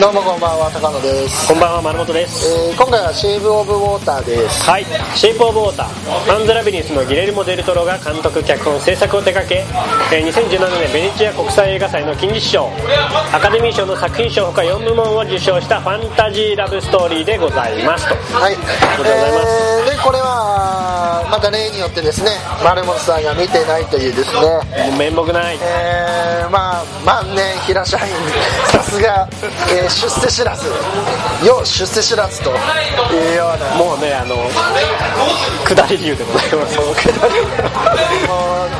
どうもこんばんは高野です、こんばんは丸本です。えー今回はシェイブ・オブ・ウォーターです。はい「シェイプ・オブ・ウォーター」パンズ・ラビリンスのギレルモ・デルトロが監督脚本制作を手掛け、えー2017年ベネチア国際映画祭の金獅子賞アカデミー賞の作品賞ほか4部門を受賞したファンタジーラブストーリーでございますと。はい、りがとうございます。えーでこれはまた例によってですね丸本さんが見てないというですね。面目ない。えーまあ万年平社員さすが、えー出世知らず。よ出世知らずと。いうようなもうねあの下り流でございます。も う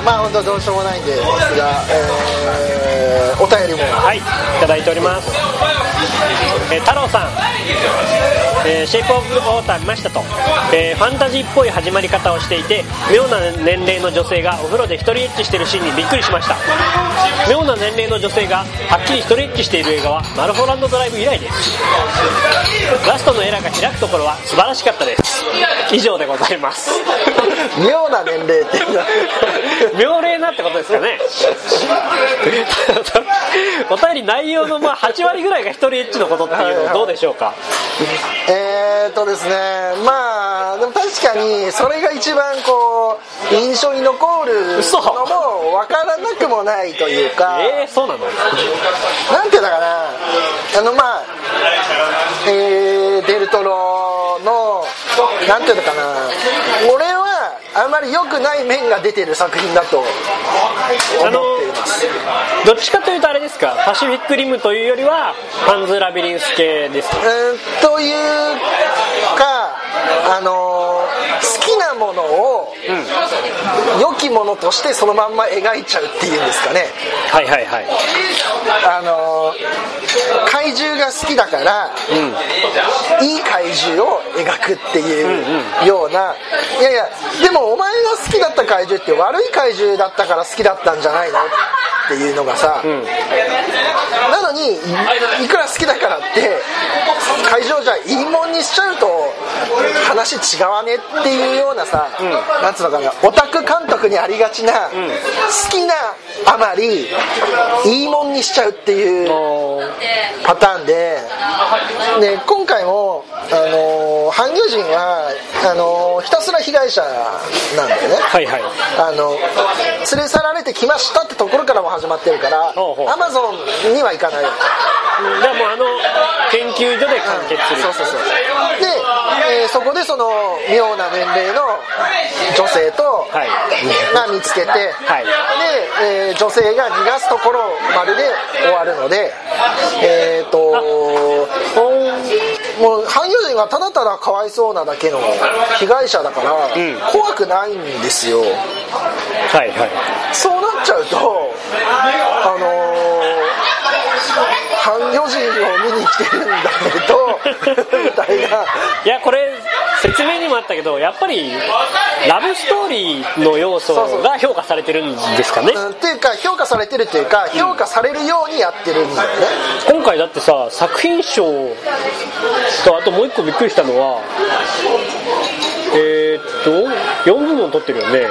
まあ本当どうしようもないんですが、えーお便りも。はいいただいております、えー太郎さん。えーシェイプオブウォーター見ましたと、えーファンタジーっぽい始まり方をしていて妙な年齢の女性がお風呂で一人エッチしてるシーンにびっくりしました。妙な年齢の女性がはっきり一人エッチしている映画はマルホランドドライブ以来です。ラストのエラーが開くところは素晴らしかったです。以上でございます。妙な年齢って妙齢なってことですかね。お便り内容のまあ8割ぐらいが一人エッチのことっていうのはどうでしょうか？えーっとですねまあでも確かにそれが一番こう印象に残る嘘のも分からなくもないというか。えー、そうなの？なんていうんだかな。あのまあえーデルトロのなんていうのかな。俺はあまり良くない面が出てる作品だと思っています。どっちかというとあれですか？パシフィックリムというよりはパンズ・ラビリンス系ですか？うんというかあの好きなものを良きものとしてそのまんま描いちゃうっていうんですかね。はいはいはい。あの怪獣が好きだから、いい怪獣を描くっていうような、いやいやでもお前が好きだった怪獣って悪い怪獣だったから好きだったんじゃないの？っていうのがさ、なのにいいくら好きだからって会場じゃいいもんにしちゃうと話違わねっていうようなさ、なんつうのかなオタク監督にありがちな、好きなあまりいいもんにしちゃうっていうパターンでで今回も、あのー半魚人はあのーひたすら被害者なんだよね。はいはい。あの連れ去られてきましたってところからも始まってるからアマゾンには行かない。だからもうあの研究所で完結する。そうそうそう。で、えーそこでその妙な年齢の女性と、はい。が見つけて、はい。で、えー女性が逃がすところまでで終わるのでえっ、ともう半魚人がただただかわいそうなだけの被害者だから、ん。怖くないんですよはいはい。そうなっちゃうとあのー、半魚人を見に来てるんだけど みたいな。いやこれ説明にもあったけどやっぱりラブストーリーの要素が評価されてるんですかね？うんっていうか評価されてるっていうか評価されるようにやってるんだよね、今回だってさ作品賞とあともう一個びっくりしたのはえー、っと4部門取ってるよね。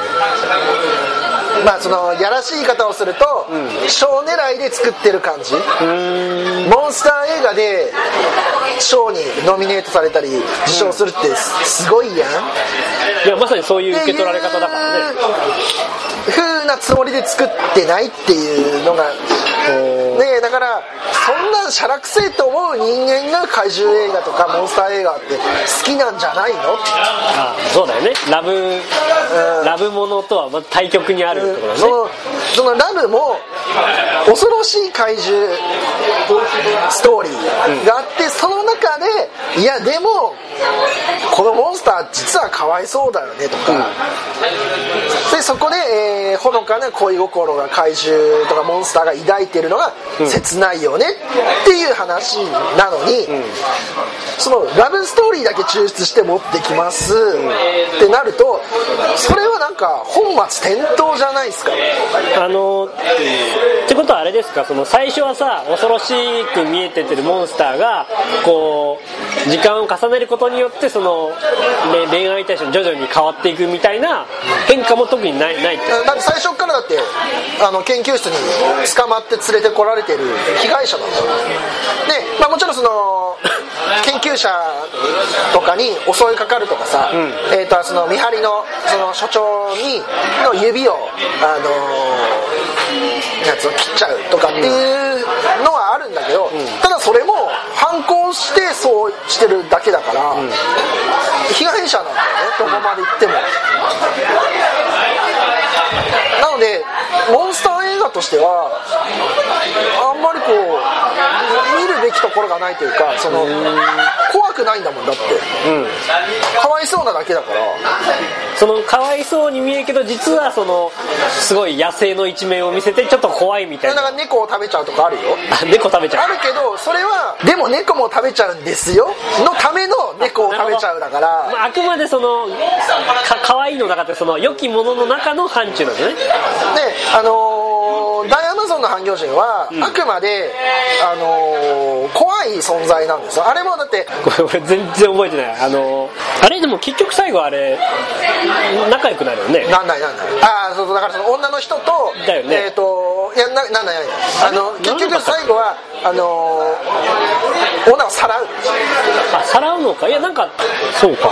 まあそのやらしい言い方をすると賞、狙いで作ってる感じ。モンスター映画で賞にノミネートされたり受賞するってすごいやん、いやまさにそういう受け取られ方だからね。風なつもりで作ってないっていうのがねだからそんなしゃらくせえと思う人間が怪獣映画とかモンスター映画って好きなんじゃないの？あそうだよね。ラブラブものとは対極にあるってことだね。そのそのラブも恐ろしい怪獣ストーリーがあって、その中でいやでもこのモンスター実はかわいそうだよねとか、でそこで、えーほのかな恋心が怪獣とかモンスターが抱いてるのが切ないよねっていう話なのに、そのラブストーリーだけ抽出して持ってきますってなるとそか本末転倒じゃないですか。あのってことはあれですか？その最初はさ恐ろしく見えててるモンスターがこう時間を重ねることによってそのれ恋愛対象に徐々に変わっていくみたいな変化も特にないないって。だって最初からだってあの研究室に捕まって連れてこられてる被害者なんだで、まあ、もちろんその研究者とかに襲いかかるとかさ、えー、とその見張りのその所長にの指をあのやつを切っちゃうとかっていうのはあるんだけど、ただそれも反抗してそうしてるだけだから、被害者なんだよねどこまで行っても。なのでモンスター映画としてはあんまりこう見るべきところがないというかその怖くないんだもんだって、かわいそうなだけだから。そのかわいそうに見えるけど実はそのすごい野生の一面を見せてちょっと怖いみたいな。だから猫を食べちゃうとかあるよ。あ猫食べちゃう。あるけどそれはでも猫も食べちゃうんですよのための猫を食べちゃうだから。まあ、あくまでそのか可愛いの中でその良きものの中の範疇なんですね。であのー大アマゾンの半魚人は、あくまで、あのー怖い存在なんですよ。あれもだってこれ俺全然覚えてない。あのあれでも結局最後あれ仲良くなるよね。なんないなんない。ああそうそうだからその女の人とだよね。えっ、といやななんないなんないあの結局最後はあのー女をさらう。あさらうのか？いやなんかそうか。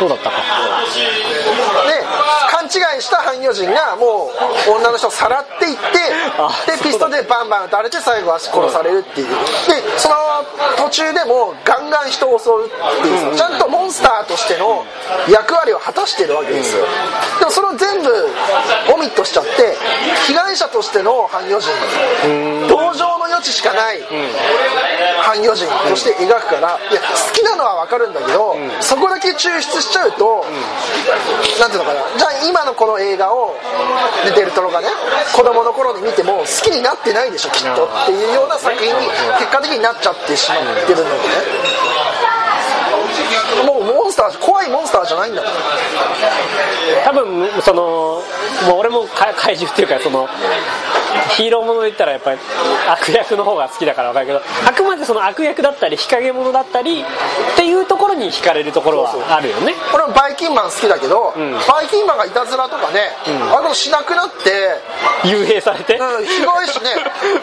そうだったか。で勘違いした半魚人がもう女の人をさらっていってあでピストルでバンバン撃たれて最後は殺されるっていうでその途中でもガンガン人を襲うっていうさちゃんとモンスターとしての役割を果たしてるわけですよ。でもそれを全部オミットしちゃって被害者としての半魚人同情の余地しかない半魚人として描くからいや好きなのは分かるんだけど、そこだけ抽出しちゃうと、なんていうのかな。じゃあ今のこの映画をデデルトロがね子供の頃に見ても好きになってないでしょきっと。っていうような作品に結果的になっちゃってしまってるのでね。スター怖いモンスターじゃないんだもん多分そのもう俺もか怪獣っていうかそのヒーローもので言ったらやっぱり悪役の方が好きだから分かるけどあくまでその悪役だったり日陰者だったりっていうところに惹かれるところはあるよね。俺もバイキンマン好きだけど、バイキンマンがいたずらとかね、あのしなくなって幽閉されて？うん、ひどいしね、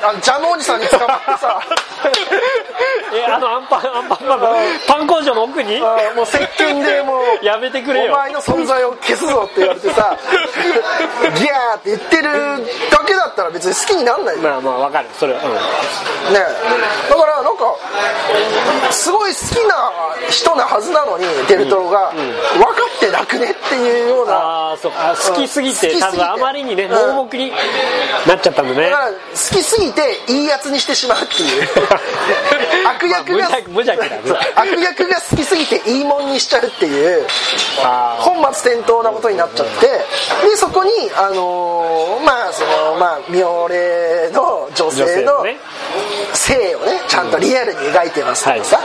あのジャムおじさんに捕まってさ、えあのアンパンアンパンマンのパン工場の奥に？あもう石鹸でもう、やめてくれよ。お前の存在を消すぞって言われてさ、ギャーって言ってるだけだったら別に好きになんない。まあまあ分かる。それは、うん。だからなんか、すごい好きな人なはずなのに、デルトロが、分かってなくねっていうような。ああそうあ好きすぎて。多分あまりにねうん。盲目になっちゃったんだね。だから好きすぎていいやつにしてしまうっていう 悪役が、まあ無邪気だ悪役が好きすぎていいもんにしちゃうっていうあ本末転倒なことになっちゃってでそこにあのーまあそのまあ妙齢の女女性の性をねちゃんとリアルに描いてますとかさ、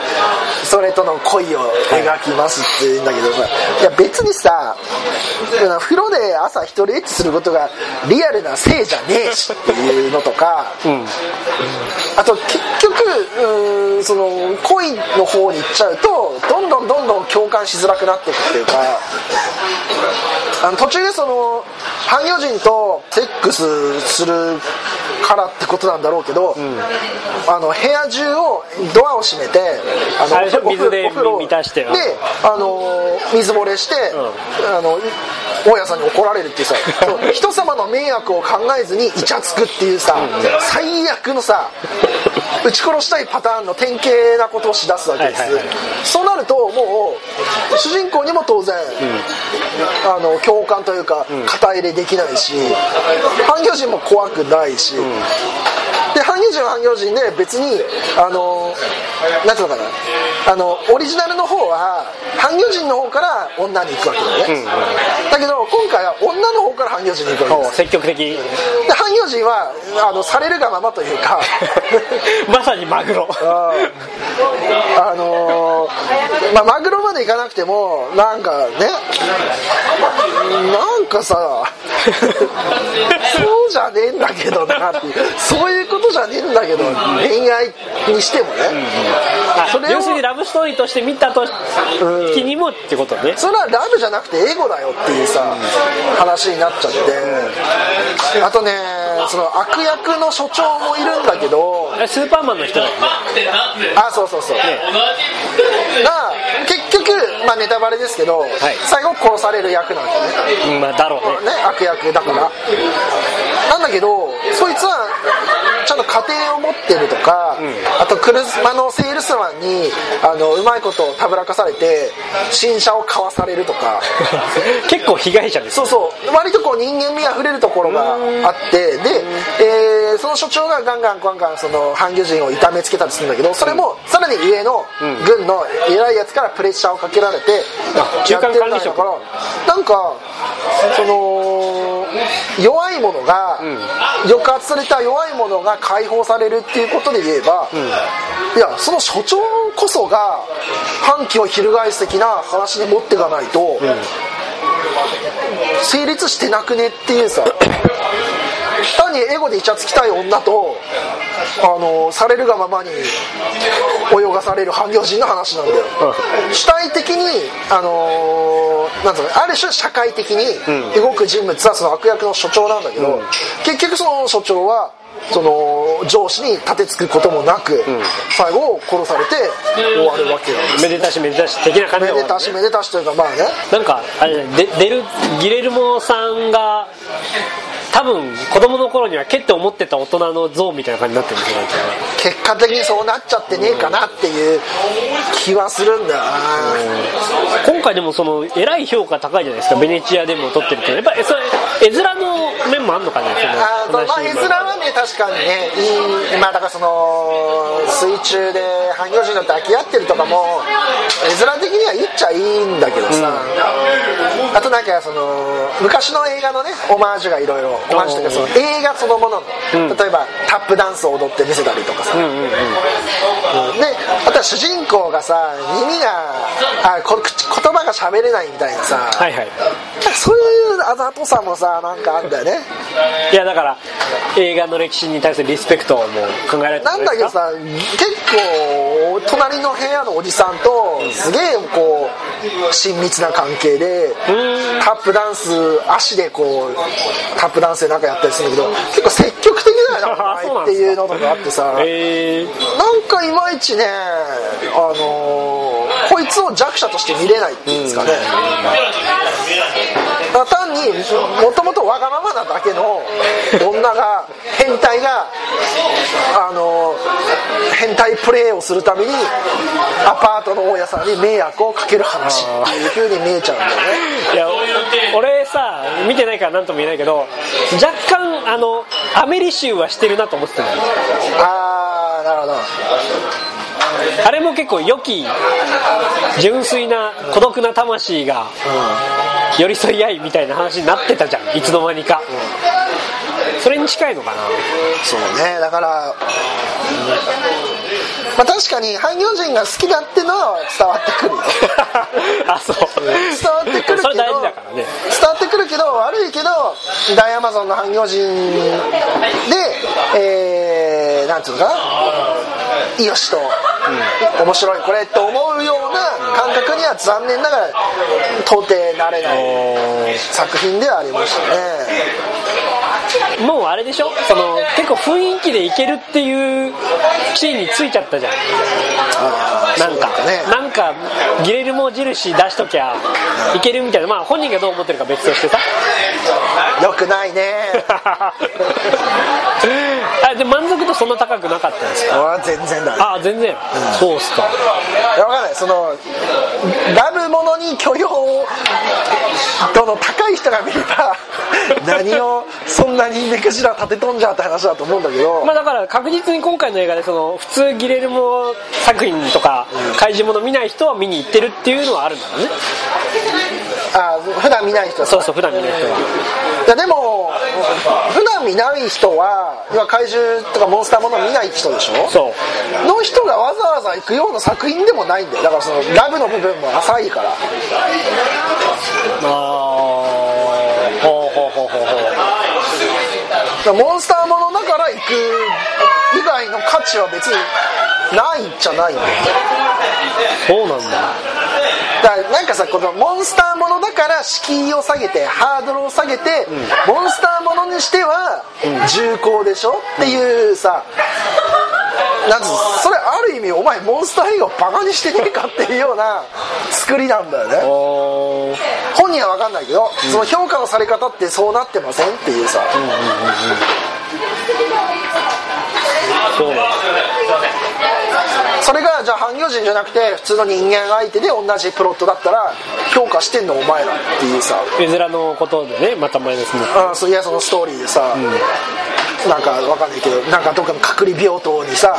それとの恋を描きますって言うんだけどさ、いや別にさ風呂で朝一人エッチすることがリアルな性じゃねえしっていうのとか、うん。あと結局うーんその恋の方に行っちゃうとどんどんどんどん共感しづらくなっていくっていうかあの途中でその半魚人とセックスするからってことなんだろうけど、あの部屋中をドアを閉めてああれでしょお風呂水で満たしてであの水漏れして、あの大家さんに怒られるっていうさ 人様の迷惑を考えずにイチャつくっていうさ最悪のさ撃ち殺したいパターンの典型なことをしだすわけです、はいはいはい。そうなるともう主人公にも当然、あの共感というか肩入れできないし半魚人も怖くないし、で半魚人は半魚人で別にあのなんていうのかな。あのオリジナルの方は半魚人の方から女に行くわけだよね、だけど今回は女の方から半魚人に行くわけです。積極的で半魚人はあのされるがままというか。まさにマグロ。あのーまあ、マグロまでいかなくてもなんかねなんかさ そうじゃねえんだけどなっていうそういうことじゃねえんだけど恋愛にしてもね、あそれを要するにラブストーリーとして見たときにもってことね。それはラブじゃなくてエゴだよっていうさ話になっちゃって。あとねその悪役の所長もいるんだけど。えスーパーマンの人だよね。あそうそうそう、が結局、まあ、ネタバレですけど、最後殺される役なんですよね。うんまあだろうね。ね悪役だから、なんだけど家庭を持ってるとか、あと車のセールスマンにあのうまいことをたぶらかされて新車を買わされるとか。結構被害者ですそうそう。割とこう人間味あふれるところがあってで、えーその所長がガンガンガンガンその半魚人を痛めつけたりするんだけどそれもさらに上の軍の偉いやつからプレッシャーをかけられて中間やってるんだからなんかその弱い者が、抑圧された弱い者が解放されるっていうことで言えば、いやその所長こそが反旗を翻す的な話に持っていかないと、成立してなくねっていうさ単にエゴでイチャつきたい女とあのされるがままに泳がされる半魚人の話なんだよ、主体的にあのなんつうのある種社会的に動く人物はその悪役の所長なんだけど、結局その所長はその上司に立てつくこともなく、最後殺されて終わるわけなんです。めでたしめでたし的な感じめでたしめでたしというかまあね。なんかあれでデルギレルモさんが多分子供の頃にはけって思ってた大人の像みたいな感じになってるんですよなんか結果的にそうなっちゃってねえかなっていう気はするんだよな今回でもそのえらい評価高いじゃないですか。ベネチアでも撮ってるけどやっぱりそれ絵面の面もあんのかねあそのーまあ絵面はね確かにねいいまあだからその水中で半魚人の抱き合ってるとかも絵面的にはいいっちゃいいんだけどさ、あとなんかその昔の映画のねオマージュがいろいろオマージュというかその映画そのものの、例えばタップダンスを踊って見せたりとかさ、うんであとは主人公がさ耳があこ口言葉が喋れないみたいなさ、はいはい。そういうあざとさもさなんかあんだよねいやだから映画の歴史に対するリスペクトも考えられてなんだけどさ結構隣の部屋のおじさんとすげえこう親密な関係でタップダンス足でこうタップダンスでなんかやったりするんだけど結構積極的だよなお前っていうのとかあってさ えー、なんかいまいちねあのーこいつを弱者として見れないっていうんですかね、だから単にもともとわがままなだけの女が変態があの変態プレーをするためにアパートの大家さんに迷惑をかける話。っていう風に見えちゃうんだよねいやお俺さ見てないから何とも言えないけど若干あのアメリ州はしてるなと思ってたああなるほどあれも結構良き純粋な孤独な魂が寄り添い合いみたいな話になってたじゃんいつの間にか。それに近いのかな。そうねだから、まあ、確かに半魚人が好きだってのは伝わってくるよ。あそう。伝わってくるけどそれ大事だからね。伝わってくるけど悪いけど大アマゾンの半魚人でえー、なんていうのかな。いよしと、面白い。これと思うような感覚には残念ながら到底なれない作品ではありましたね。もうあれでしょ？その結構雰囲気でいけるっていう地位についちゃったじゃんなんか、ね。なんかギレルモ印出しときゃいけるみたいな。まあ本人がどう思ってるか別としてさ。よくないね。あで満足度そんな高くなかったんですか？全然だあ全然、そうっすか。いやわかんない。そのラブものに許容度の高い人が見れば 何をそんなに目くじら立てとんじゃって話だと思うんだけど、まあだから確実に今回の映画でその普通ギレルモ作品とか怪獣もの見ない人は見に行ってるっていうのはあるんだろうね。あ普段見ない人はそうそう普段見ない人は。いやでも普段見ない人は要は怪獣とかモンスターもの見ない人でしょ？そう。の人がわざわざ行くような作品でもないんだよだからそのラブの部分も浅いから。ああほうほうほうほうほう。モンスターものだから行く以外の価値は別にないんじゃないんだよそうなんだだなんかさこのモンスターものだから敷居を下げてハードルを下げて、モンスターものにしては重厚でしょっていうさなんつうのそれある意味お前モンスター映画をバカにしてねえかっていうような作りなんだよね。本人は分かんないけど、その評価のされ方ってそうなってませんっていうさ、そうそれがじゃあ半魚人じゃなくて普通の人間相手で同じプロットだったら評価してんのお前らっていうさ。絵面のことでねまたマイナスに。なってあそういやそのストーリーでさ、なんかわかんないけどなんかどっかの隔離病棟にさ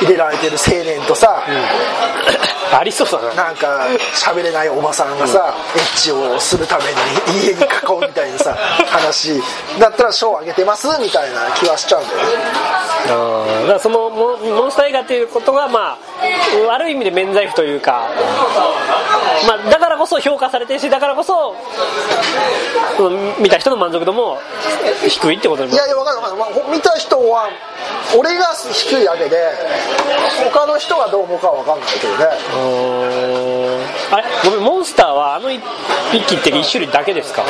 入れられてる青年とさ、ありそうだな。なんか喋れないおばさんがさ、エッチをするために家に囲うみたいなさ話。だったら賞あげてますみたいな気はしちゃうんだよね。あーだからそのモモンスター映画っていうことがまあ悪い意味で免罪符というか、まあ、だからこそ評価されてるしだからこそうん見た人の満足度も低いってことにいやいやわかんないわかんない、まあ、見た人は俺が低いだけで他の人がどう思うかは分かんないけどね。うーあれ？ごめんモンスターはあの1匹って1種類だけですか？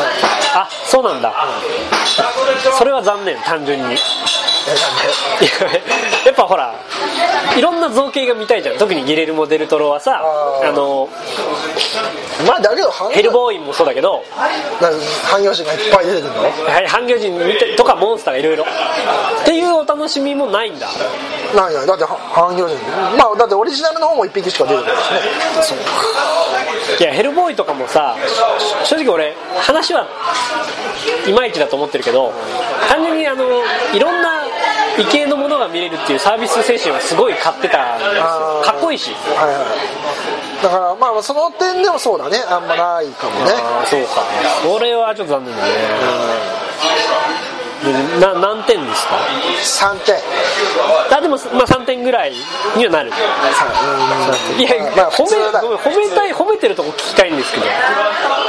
あそうなんだ。それは残念単純に。や やっぱほらいろんな造形が見たいじゃん。特にギレルモ・デルトロはさあのまあだけど半ヘルボーイもそうだけどなんか汎用人がいっぱい出てくるの？はい半魚人見てとかモンスターがいろいろ。っていうお楽しみもないんだ。ないない。だっては汎用人。まあだってオリジナルの方も1匹しか出てこないしね。いやヘルボーイとかもさ正直俺話はいまいちだと思ってるけど単純にあのいろんな異形のものが見れるっていうサービス精神はすごい買ってたんですよ。かっこいいし。はいはいだからまあその点でもそうだね。あんまないかもね。そうか。それはちょっと残念だね。でな何点ですか？3点。あでも、まあ、3点ぐらいにはなる。いや、まあ褒め褒めたい褒めてるとこ聞きたいんですけど。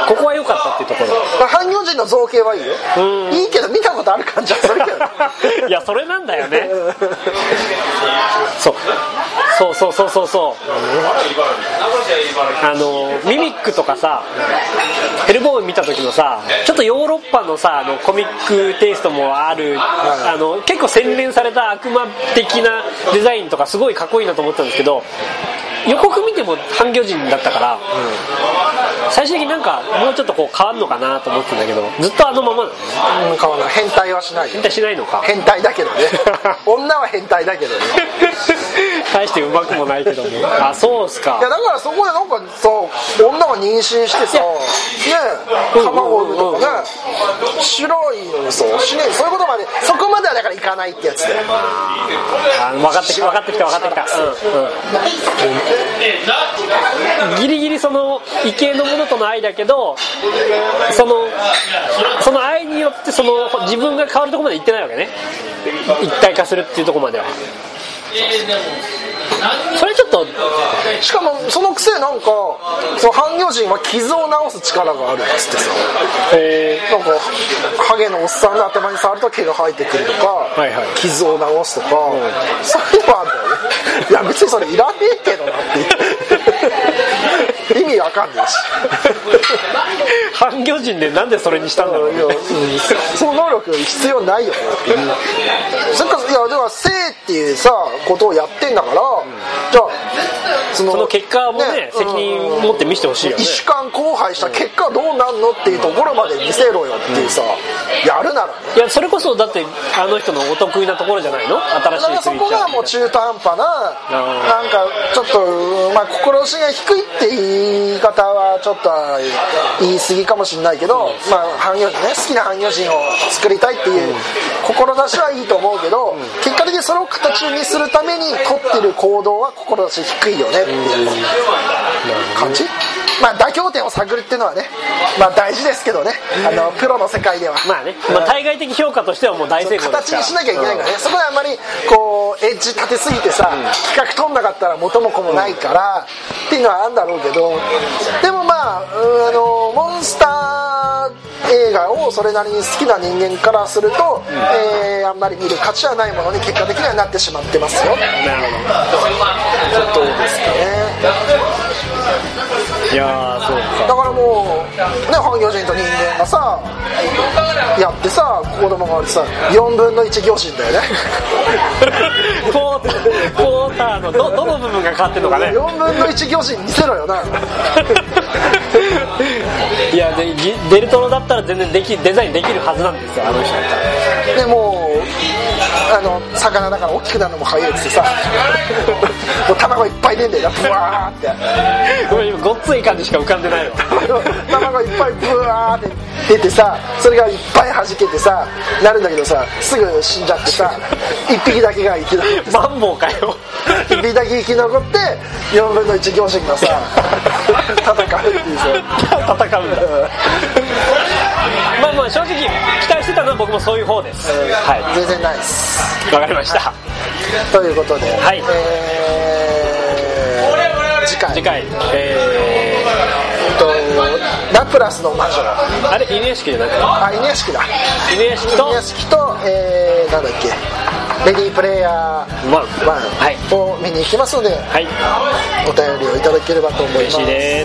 ここは良かったっていうところ。まあ汎用人の造形はいいよ。うん。いいけど見たことある感じ いやそれなんだよね。そう。そうそうそうそうそうあのミミックとかさヘルボーイ見た時のさちょっとヨーロッパのさあのコミックテイストもあるあの結構洗練された悪魔的なデザインとかすごいかっこいいなと思ったんですけど予告見ても半魚人だったから、最終的になんかもうちょっとこう変わんのかなと思ってたんだけどずっとあのままなの？ねうん変わらない。変態はしないよ。変態しないのか？変態だけどね。女は変態だけどね。大してうまくもないけども。あそうっすか。いやだからそこでなんかさ女が妊娠してさねうん卵を産むとかね白いのにさしねそういうことまでそこまではだからいかないってやつであ分かってきた分かってきた分かってきた、うん。うん、ギリギリその異形のものとの愛だけどそのその愛によってその自分が変わるところまで行ってないわけね。一体化するっていうところまではそれちょっとしかもそのくせなんかその半魚人は傷を治す力があるっつってさ。えなんかハゲのおっさんの頭に触ると毛が生えてくるとか、いはい。傷を治すとか、そういうのあんだよね。いや別にそれいらねえけどなって 意味わかんないしー、半魚人でなんでそれにしたんだろう。ね、その能力必要ないよね。っていうそっかいやでは性っていうさことをやってんだから、じゃあその結果もね責任持って見せてほしいよね。一主観荒廃した結果どうなんのっていうところまで見せろよっていうさ、やるならね。いやそれこそだってあの人のお得意なところじゃないの？新しいだからそこがもう中途半端なーなんかちょっとまあ心しが低いって言い方はちょっと言い過ぎかもしれないけど、まあ半魚人ね好きな半魚人を作りたいっていう志はいいと思うけど、結果的にそれを形にするために取ってる行動は志低いよねっていう感じまあ妥協点を探るっていうのはねまあ大事ですけどね。あのプロの世界では。まあね、まあ、対外的評価としてはもう大成功です形にしなきゃいけないからね、そこであんまりこうエッジ立てすぎてさ、企画取んなかったら元も子もないから、っていうのはあるんだろうけどでもまあうんあのモンスター映画をそれなりに好きな人間からすると、えーあんまり見る価値はないものに結果的にはなってしまってますよ。なるほど。ことですかねいやーそうですだからもうね半魚人と人間がさやってさ子供がさ4分の1魚人だよね。クォーターのどどの部分が変わってんのかね。4分の1魚人見せろよな。いやでぎデルトロだったら全然できデザインできるはずなんですよあの人。だったらでもうあの魚だから大きくなるのも早くてさもう卵いっぱい出んだよ。なブワーって。ごめん今ごっつい感じしか浮かんでないわ。卵いっぱいブワーって出てさそれがいっぱい弾けてさなるんだけどさすぐ死んじゃってさ1匹だけが生き残ってさ。マンボウかよ。1匹だけ生き残って4分の1行神がさ 戦うっていうさ。戦うんだまあまあ正直期待してたのは僕もそういう方です。は全然ないです。いわかりました。ということで、はい。えー次回。次回。ええっとラプラスの魔女。ー、あれ犬屋敷じゃなくて？あ稲屋敷だ。犬屋敷と？稲屋敷と、えー、なんだっけ？レディープレイヤーワン。1はい。を見に行きますので、はい。お便りをいただければと思います。嬉しいです